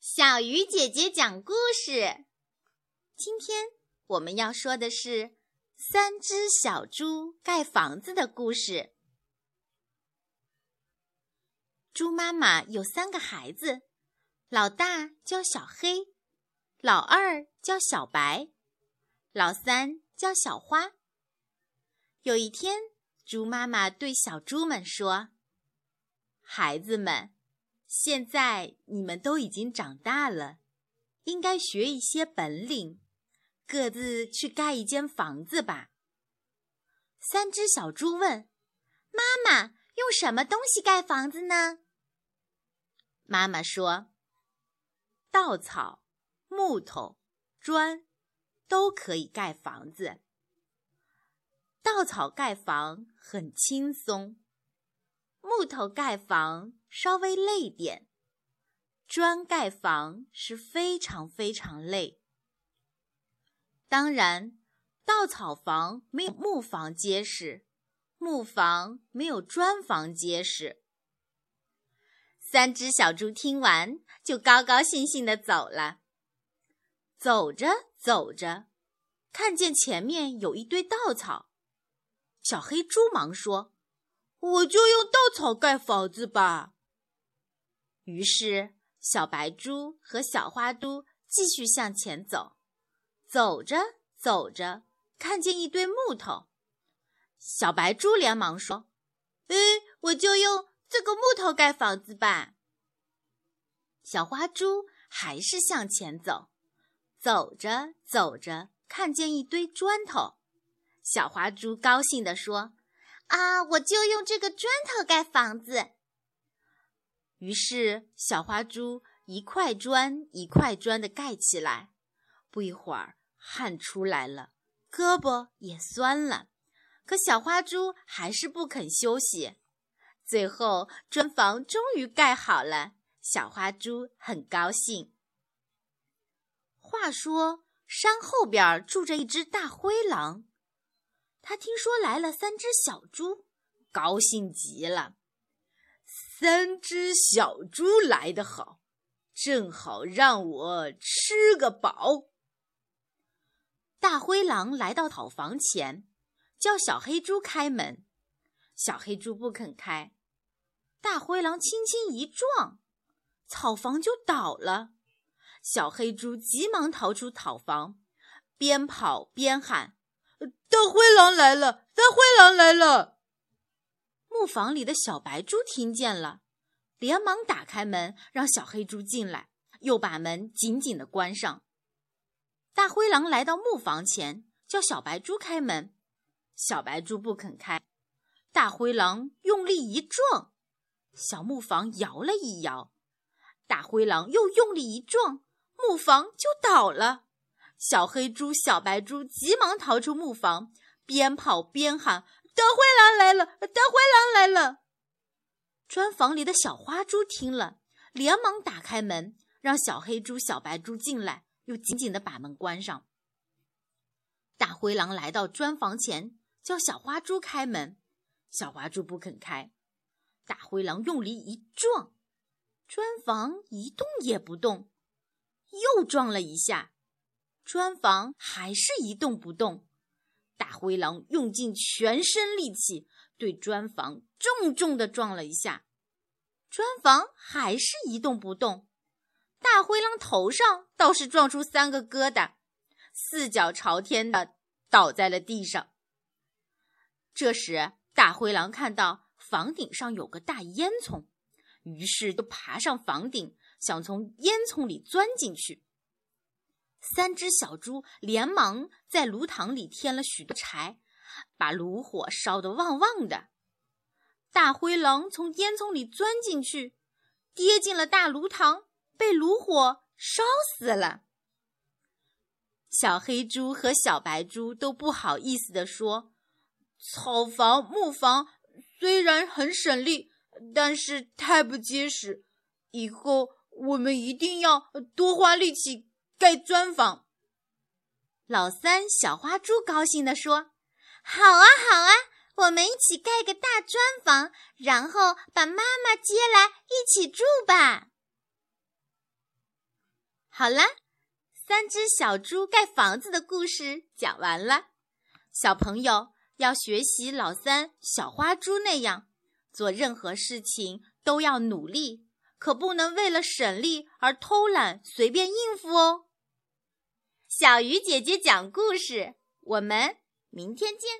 小鱼姐姐讲故事。今天我们要说的是三只小猪盖房子的故事。猪妈妈有三个孩子，老大叫小黑，老二叫小白，老三叫小花。有一天，猪妈妈对小猪们说：“孩子们。”现在你们都已经长大了，应该学一些本领，各自去盖一间房子吧。三只小猪问：“妈妈，用什么东西盖房子呢？”妈妈说：“稻草、木头、砖都可以盖房子。稻草盖房很轻松。”木头盖房稍微累点，砖盖房是非常非常累。当然，稻草房没有木房结实，木房没有砖房结实。三只小猪听完，就高高兴兴地走了。走着走着，看见前面有一堆稻草，小黑猪忙说。我就用稻草盖房子吧。于是，小白猪和小花猪继续向前走。走着走着，看见一堆木头，小白猪连忙说：“哎，我就用这个木头盖房子吧。”小花猪还是向前走。走着走着，看见一堆砖头，小花猪高兴地说。啊！我就用这个砖头盖房子。于是，小花猪一块砖一块砖的盖起来。不一会儿，汗出来了，胳膊也酸了。可小花猪还是不肯休息。最后，砖房终于盖好了。小花猪很高兴。话说，山后边住着一只大灰狼。他听说来了三只小猪，高兴极了。三只小猪来得好，正好让我吃个饱。大灰狼来到草房前，叫小黑猪开门。小黑猪不肯开，大灰狼轻轻一撞，草房就倒了。小黑猪急忙逃出草房，边跑边喊。大灰狼来了！大灰狼来了！木房里的小白猪听见了，连忙打开门，让小黑猪进来，又把门紧紧的关上。大灰狼来到木房前，叫小白猪开门，小白猪不肯开。大灰狼用力一撞，小木房摇了一摇。大灰狼又用力一撞，木房就倒了。小黑猪、小白猪急忙逃出木房，边跑边喊：“大灰狼来了！大灰狼来了！”砖房里的小花猪听了，连忙打开门，让小黑猪、小白猪进来，又紧紧地把门关上。大灰狼来到砖房前，叫小花猪开门，小花猪不肯开。大灰狼用力一撞，砖房一动也不动，又撞了一下。砖房还是一动不动，大灰狼用尽全身力气对砖房重重的撞了一下，砖房还是一动不动。大灰狼头上倒是撞出三个疙瘩，四脚朝天的倒在了地上。这时，大灰狼看到房顶上有个大烟囱，于是就爬上房顶，想从烟囱里钻进去。三只小猪连忙在炉膛里添了许多柴，把炉火烧得旺旺的。大灰狼从烟囱里钻进去，跌进了大炉膛，被炉火烧死了。小黑猪和小白猪都不好意思地说：“草房、木房虽然很省力，但是太不结实，以后我们一定要多花力气。”盖砖房，老三小花猪高兴地说：“好啊，好啊，我们一起盖个大砖房，然后把妈妈接来一起住吧。”好啦，三只小猪盖房子的故事讲完了。小朋友要学习老三小花猪那样，做任何事情都要努力，可不能为了省力而偷懒随便应付哦。小鱼姐姐讲故事，我们明天见。